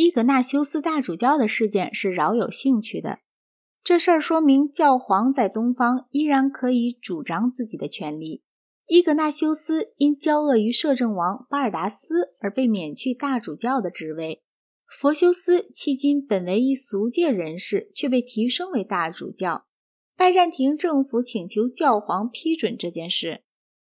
伊格纳修斯大主教的事件是饶有兴趣的。这事儿说明教皇在东方依然可以主张自己的权利。伊格纳修斯因骄恶于摄政王巴尔达斯而被免去大主教的职位。佛修斯迄今本为一俗界人士，却被提升为大主教。拜占庭政府请求教皇批准这件事，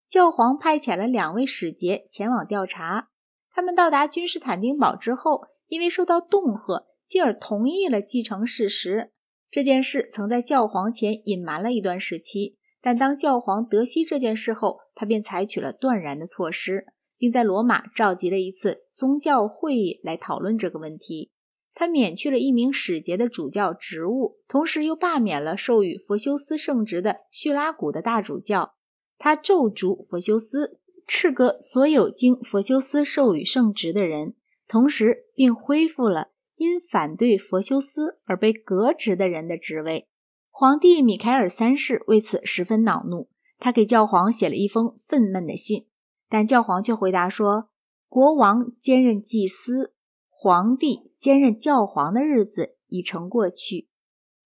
教皇派遣了两位使节前往调查。他们到达君士坦丁堡之后，因为受到恫吓，进而同意了继承事实。这件事曾在教皇前隐瞒了一段时期，但当教皇得悉这件事后，他便采取了断然的措施，并在罗马召集了一次宗教会议来讨论这个问题。他免去了一名使节的主教职务，同时又罢免了授予佛修斯圣职的叙拉古的大主教。他咒诅佛修斯，斥革所有经佛修斯授予圣职的人，同时并恢复了。因反对佛修斯而被革职的人的职位，皇帝米凯尔三世为此十分恼怒，他给教皇写了一封愤懑的信，但教皇却回答说：“国王兼任祭司，皇帝兼任教皇的日子已成过去。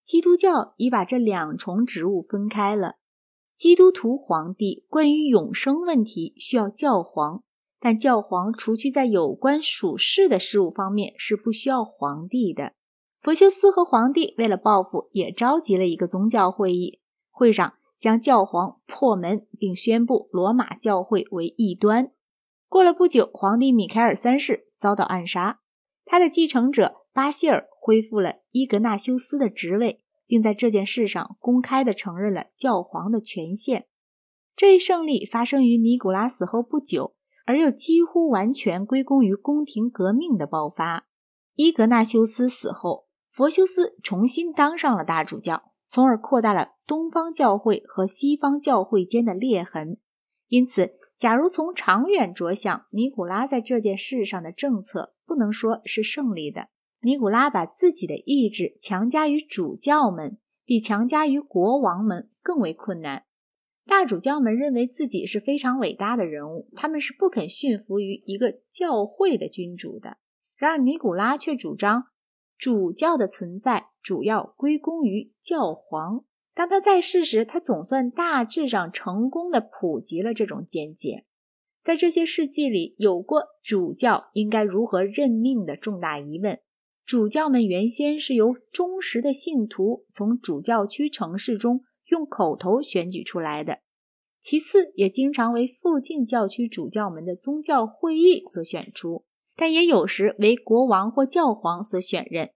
基督教已把这两重职务分开了。基督徒皇帝关于永生问题需要教皇。”但教皇除去在有关属世的事物方面是不需要皇帝的。佛修斯和皇帝为了报复，也召集了一个宗教会议。会上将教皇破门，并宣布罗马教会为异端。过了不久，皇帝米开尔三世遭到暗杀，他的继承者巴希尔恢复了伊格纳修斯的职位，并在这件事上公开地承认了教皇的权限。这一胜利发生于尼古拉死后不久。而又几乎完全归功于宫廷革命的爆发。伊格纳修斯死后，佛修斯重新当上了大主教，从而扩大了东方教会和西方教会间的裂痕。因此，假如从长远着想，尼古拉在这件事上的政策不能说是胜利的。尼古拉把自己的意志强加于主教们，比强加于国王们更为困难。大主教们认为自己是非常伟大的人物，他们是不肯驯服于一个教会的君主的。然而，尼古拉却主张主教的存在主要归功于教皇。当他在世时，他总算大致上成功的普及了这种见解。在这些世纪里，有过主教应该如何任命的重大疑问。主教们原先是由忠实的信徒从主教区城市中。用口头选举出来的，其次也经常为附近教区主教们的宗教会议所选出，但也有时为国王或教皇所选任。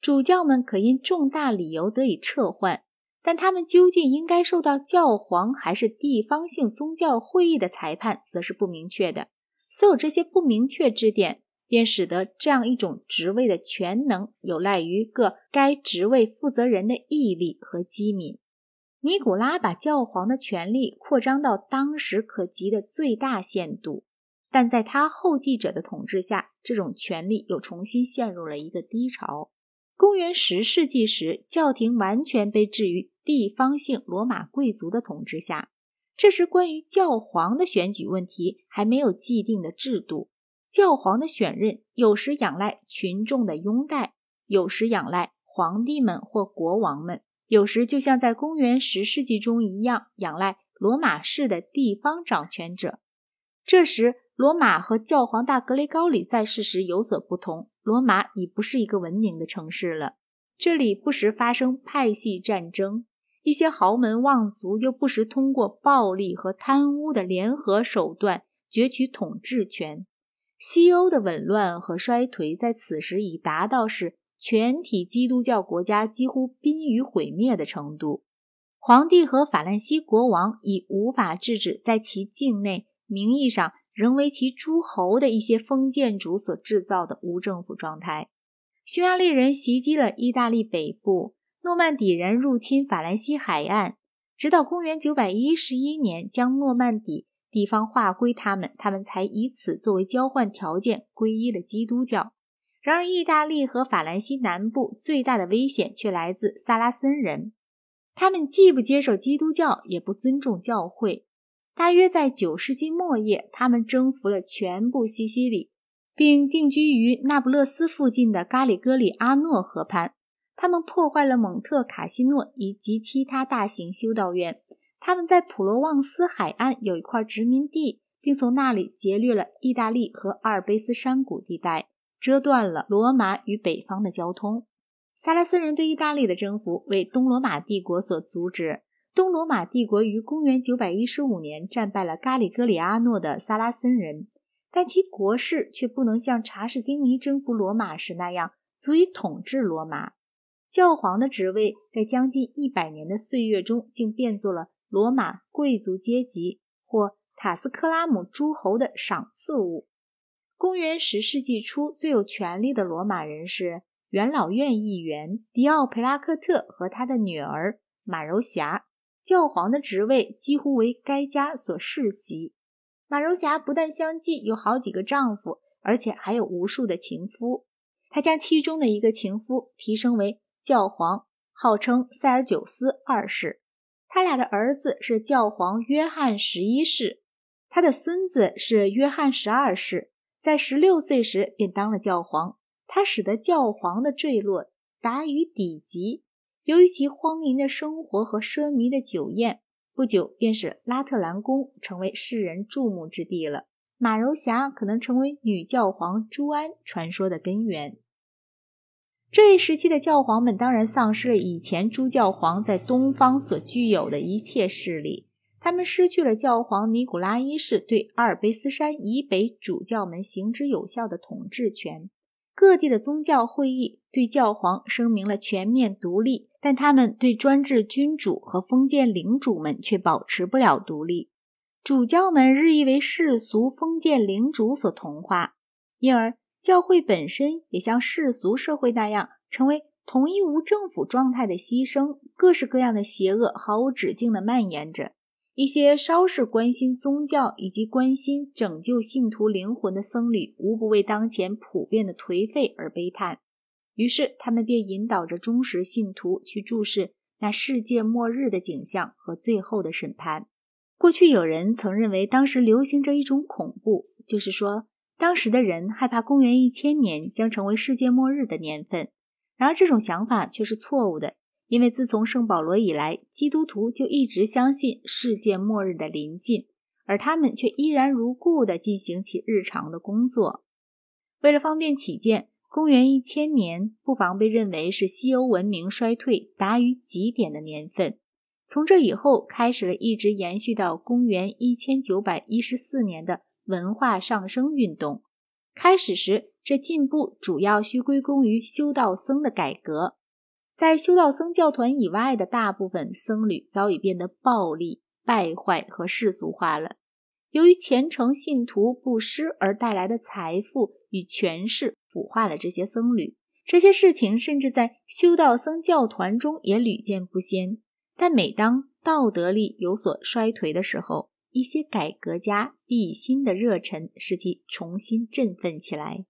主教们可因重大理由得以撤换，但他们究竟应该受到教皇还是地方性宗教会议的裁判，则是不明确的。所有这些不明确之点，便使得这样一种职位的全能有赖于各该职位负责人的毅力和机敏。尼古拉把教皇的权力扩张到当时可及的最大限度，但在他后继者的统治下，这种权力又重新陷入了一个低潮。公元十世纪时，教廷完全被置于地方性罗马贵族的统治下。这时，关于教皇的选举问题还没有既定的制度。教皇的选任有时仰赖群众的拥戴，有时仰赖皇帝们或国王们。有时就像在公元十世纪中一样，仰赖罗马式的地方掌权者。这时，罗马和教皇大格雷高里在世时有所不同。罗马已不是一个文明的城市了，这里不时发生派系战争，一些豪门望族又不时通过暴力和贪污的联合手段攫取统治权。西欧的紊乱和衰颓在此时已达到是。全体基督教国家几乎濒于毁灭的程度，皇帝和法兰西国王已无法制止在其境内名义上仍为其诸侯的一些封建主所制造的无政府状态。匈牙利人袭击了意大利北部，诺曼底人入侵法兰西海岸，直到公元911年将诺曼底地方划归他们，他们才以此作为交换条件皈依了基督教。然而，意大利和法兰西南部最大的危险却来自萨拉森人。他们既不接受基督教，也不尊重教会。大约在九世纪末叶，他们征服了全部西西里，并定居于那不勒斯附近的咖里戈里阿诺河畔。他们破坏了蒙特卡西诺以及其他大型修道院。他们在普罗旺斯海岸有一块殖民地，并从那里劫掠了意大利和阿尔卑斯山谷地带，遮断了罗马与北方的交通。萨拉森人对意大利的征服为东罗马帝国所阻止。东罗马帝国于公元915年战败了咖里戈里阿诺的萨拉森人。但其国势却不能像查士丁尼征服罗马时那样足以统治罗马。教皇的职位在将近一百年的岁月中，竟变作了罗马贵族阶级或塔斯克拉姆诸侯的赏赐物。公元十世纪初，最有权力的罗马人是元老院议员迪奥培拉克特和他的女儿马柔霞。教皇的职位几乎为该家所世袭。马柔霞不但相继有好几个丈夫，而且还有无数的情夫。她将其中的一个情夫提升为教皇，号称塞尔久斯二世。他俩的儿子是教皇约翰十一世，他的孙子是约翰十二世。在十六岁时便当了教皇，他使得教皇的坠落达于底级。由于其荒淫的生活和奢靡的酒宴。不久，便是拉特兰宫成为世人注目之地了。马柔霞可能成为女教皇朱安传说的根源。这一时期的教皇们当然丧失了以前诸教皇在东方所具有的一切势力，他们失去了教皇尼古拉一世对阿尔卑斯山以北主教们行之有效的统治权。各地的宗教会议对教皇声明了全面独立，但他们对专制君主和封建领主们却保持不了独立。主教们日益为世俗封建领主所同化，因而教会本身也像世俗社会那样，成为同一无政府状态的牺牲。各式各样的邪恶毫无止境地蔓延着。一些稍事关心宗教以及关心拯救信徒灵魂的僧侣，无不为当前普遍的颓废而悲叹。于是，他们便引导着忠实信徒去注视那世界末日的景象和最后的审判。过去有人曾认为，当时流行着一种恐怖，就是说，当时的人害怕公元一千年将成为世界末日的年份。然而，这种想法却是错误的。因为自从圣保罗以来，基督徒就一直相信世界末日的临近，而他们却依然如故地进行其日常的工作。为了方便起见，公元一千年不妨被认为是西欧文明衰退达于极点的年份。从这以后，开始了一直延续到公元一千九百一十四年的文化上升运动。开始时，这进步主要需归功于修道僧的改革。在修道僧教团以外的大部分僧侣早已变得暴力、败坏和世俗化了。由于虔诚信徒布施而带来的财富与权势腐化了这些僧侣。这些事情甚至在修道僧教团中也屡见不鲜。但每当道德力有所衰颓的时候，一些改革家必以新的热忱使其重新振奋起来。